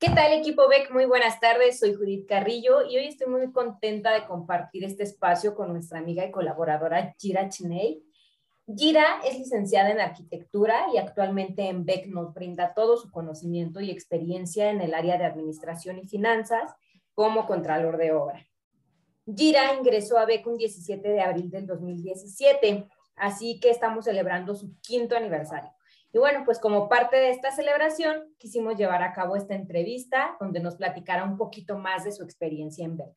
¿Qué tal equipo BEC? Muy buenas tardes, soy Judith Carrillo y hoy estoy muy contenta de compartir este espacio con nuestra amiga y colaboradora Gira Chiney. Gira es licenciada en arquitectura y actualmente en BEC nos brinda todo su conocimiento y experiencia en el área de administración y finanzas como contralor de obra. Gira ingresó a BEC un 17 de abril del 2017, así que estamos celebrando su quinto aniversario. Y bueno, pues como parte de esta celebración, quisimos llevar a cabo esta entrevista donde nos platicara un poquito más de su experiencia en BEC.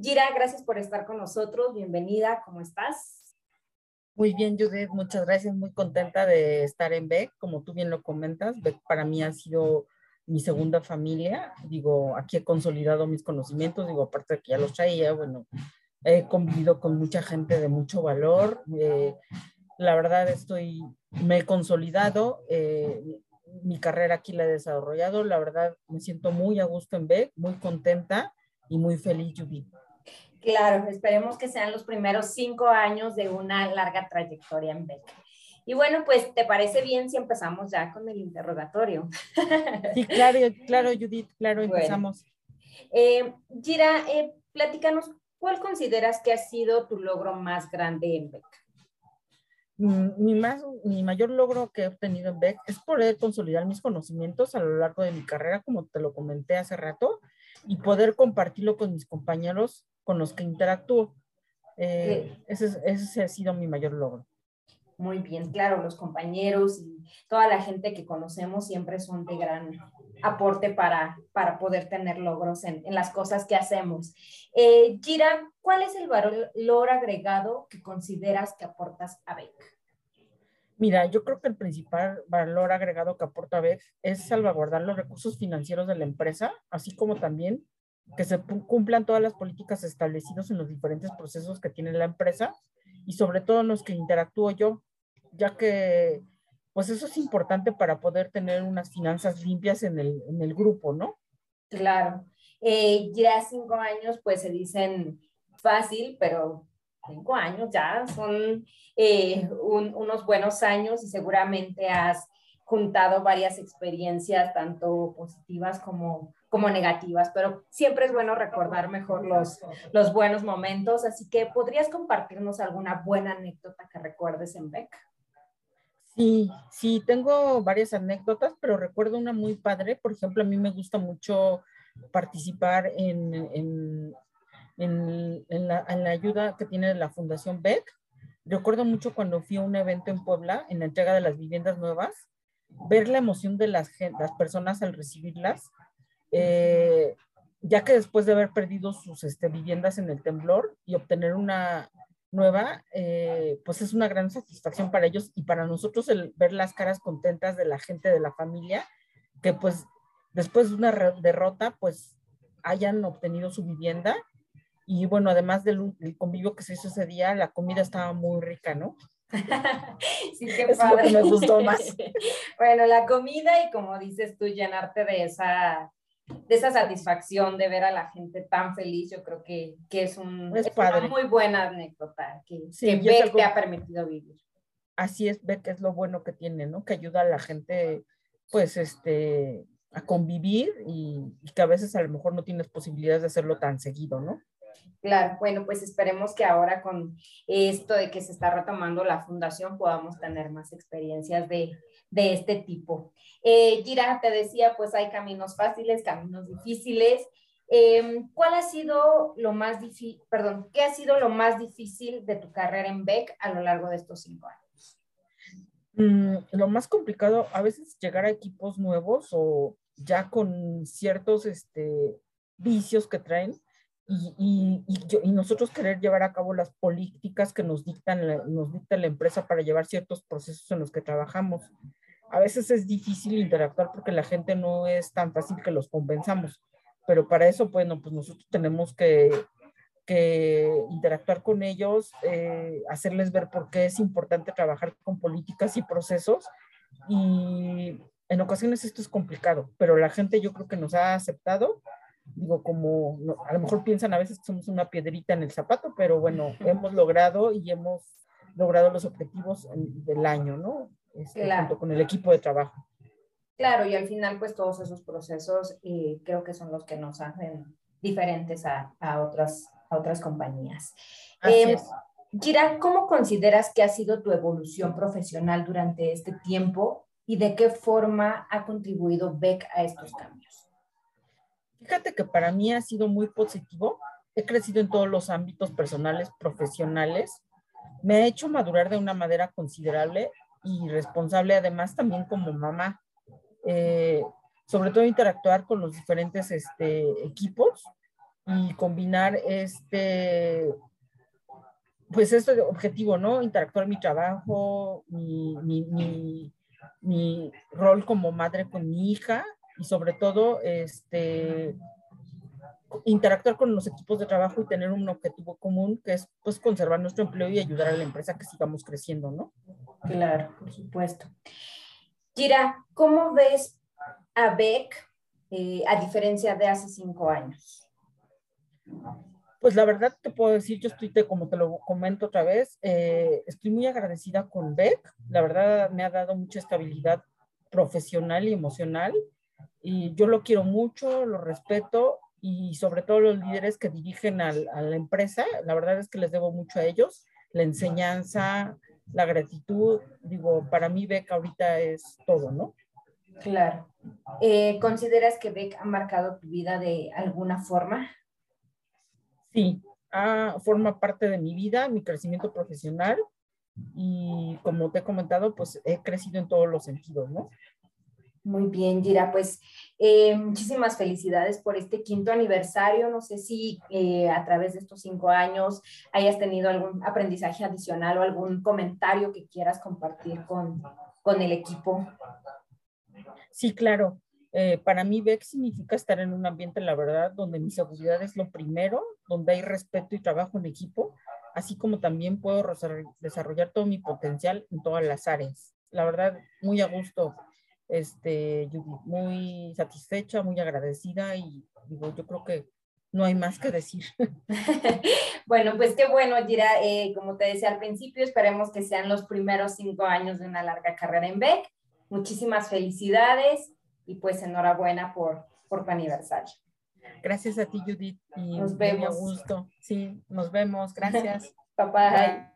Gira, gracias por estar con nosotros. Bienvenida, ¿cómo estás? Muy bien, Judith, muchas gracias. Muy contenta de estar en BEC. Como tú bien lo comentas, BEC para mí ha sido mi segunda familia. Digo, aquí he consolidado mis conocimientos, digo, aparte de que ya los traía, bueno, he convivido con mucha gente de mucho valor. Eh, la verdad estoy, me he consolidado, eh, mi carrera aquí la he desarrollado, la verdad me siento muy a gusto en BEC, muy contenta y muy feliz, Judith. Claro, esperemos que sean los primeros cinco años de una larga trayectoria en BEC. Y bueno, pues, ¿te parece bien si empezamos ya con el interrogatorio? Sí, claro, claro, Judith, claro, empezamos. Eh, Gira, eh, platícanos, ¿cuál consideras que ha sido tu logro más grande en BEC? Mi, más, mi mayor logro que he obtenido en BEC es poder consolidar mis conocimientos a lo largo de mi carrera, como te lo comenté hace rato, y poder compartirlo con mis compañeros con los que interactúo. Eh, ese, ese ha sido mi mayor logro. Muy bien, claro, los compañeros y toda la gente que conocemos siempre son de gran aporte para, para poder tener logros en, las cosas que hacemos. Eh, Gira, ¿cuál es el valor agregado que consideras que aportas a BEC? Mira, yo creo que el principal valor agregado que aporta BEC es salvaguardar los recursos financieros de la empresa, así como también que se cumplan todas las políticas establecidas en los diferentes procesos que tiene la empresa y sobre todo en los que interactúo yo, ya que pues eso es importante para poder tener unas finanzas limpias en el, en el grupo, ¿no? Claro. Eh, ya cinco años, pues se dicen fácil, pero cinco años ya son eh, unos buenos años y seguramente has juntado varias experiencias, tanto positivas como, como negativas, pero siempre es bueno recordar mejor los, los buenos momentos, así que ¿podrías compartirnos alguna buena anécdota que recuerdes en Beck? Sí, sí, tengo varias anécdotas, pero recuerdo una muy padre. Por ejemplo, a mí me gusta mucho participar en, en, en, la, en la, ayuda que tiene la Fundación BEC. Recuerdo mucho cuando fui a un evento en Puebla, en la entrega de las viviendas nuevas, ver la emoción de las, las personas al recibirlas, eh, ya que después de haber perdido sus este, viviendas en el temblor y obtener una, nueva, eh, pues es una gran satisfacción para ellos y para nosotros el ver las caras contentas de la gente de la familia, que pues después de una derrota, pues hayan obtenido su vivienda. Y bueno, además del, convivio que se hizo ese día, la comida estaba muy rica, ¿no? sí, qué es Lo que me gustó más. bueno, la comida y como dices tú, llenarte de esa de esa satisfacción de ver a la gente tan feliz, yo creo que, que es, un, es, una muy buena anécdota que, sí, que te ha permitido vivir. Así es, que es lo bueno que tiene, ¿no? Que ayuda a la gente, pues, este, a convivir y, y, que a veces a lo mejor no tienes posibilidades de hacerlo tan seguido, ¿no? Claro, bueno, pues esperemos que ahora con esto de que se está retomando la fundación podamos tener más experiencias de, de este tipo. Eh, Gira, te decía, pues hay caminos fáciles, caminos difíciles. Em, ¿Cuál ha sido lo más difícil, perdón, qué ha sido lo más difícil de tu carrera en BEC a lo largo de estos cinco años? Mm, lo más complicado, a veces llegar a equipos nuevos o ya con ciertos este, vicios que traen y, y, nosotros querer llevar a cabo las políticas que nos dictan nos dicta la empresa para llevar ciertos procesos en los que trabajamos. A veces es difícil interactuar porque la gente no es tan fácil que los convenzamos, pero para eso, bueno, pues nosotros tenemos que, interactuar con ellos, eh, hacerles ver por qué es importante trabajar con políticas y procesos. Y en ocasiones esto es complicado, pero la gente yo creo que nos ha aceptado, digo, como a lo mejor piensan a veces que somos una piedrita en el zapato, pero bueno, hemos logrado y hemos logrado los objetivos del año, ¿no? Este, junto con el equipo de trabajo. Claro, y al final, pues todos esos procesos eh, creo que son los que nos hacen diferentes a, otras, a otras compañías. Eh, Gira, ¿cómo consideras que ha sido tu evolución profesional durante este tiempo y de qué forma ha contribuido Beck a estos cambios? Fíjate que para mí ha sido muy positivo. He crecido en todos los ámbitos personales, profesionales. Me ha hecho madurar de una manera considerable y responsable además también como mamá. Eh, sobre todo interactuar con los diferentes este, equipos y combinar este, pues este objetivo, ¿no? Interactuar mi trabajo, mi, mi, mi, mi, rol como madre con mi hija y sobre todo este, interactuar con los equipos de trabajo y tener un objetivo común que es pues conservar nuestro empleo y ayudar a la empresa a que sigamos creciendo, ¿no? Claro, por supuesto. Kira, ¿cómo ves a Beck eh, a diferencia de hace cinco años? Pues la verdad te puedo decir, yo estoy, como te lo comento otra vez, eh, estoy muy agradecida con Beck. La verdad me ha dado mucha estabilidad profesional y emocional. Y yo lo quiero mucho, lo respeto y sobre todo los líderes que dirigen a la empresa. La verdad es que les debo mucho a ellos. La enseñanza, la gratitud. Digo, para mí Beck ahorita es todo, ¿no? Claro. Eh, ¿Consideras que Beck ha marcado tu vida de alguna forma? Sí, forma parte de mi vida, mi crecimiento profesional y como te he comentado, pues he crecido en todos los sentidos, ¿no? Muy bien, Gira, pues eh, muchísimas felicidades por este quinto aniversario. No sé si eh, a través de estos cinco años hayas tenido algún aprendizaje adicional o algún comentario que quieras compartir con, con el equipo. Sí, claro. Eh, para mí, BEC significa estar en un ambiente, la verdad, donde mi seguridad es lo primero, donde hay respeto y trabajo en equipo, así como también puedo desarrollar todo mi potencial en todas las áreas. La verdad, muy a gusto, este, muy satisfecha, muy agradecida y digo, yo creo que no hay más que decir. bueno, pues qué bueno, Gira. Eh, como te decía al principio, esperemos que sean los primeros cinco años de una larga carrera en BEC. Muchísimas felicidades y pues enhorabuena por, por tu aniversario. Gracias a ti, Judith. Y nos vemos. gusto. Sí, nos vemos. Gracias. bye. bye.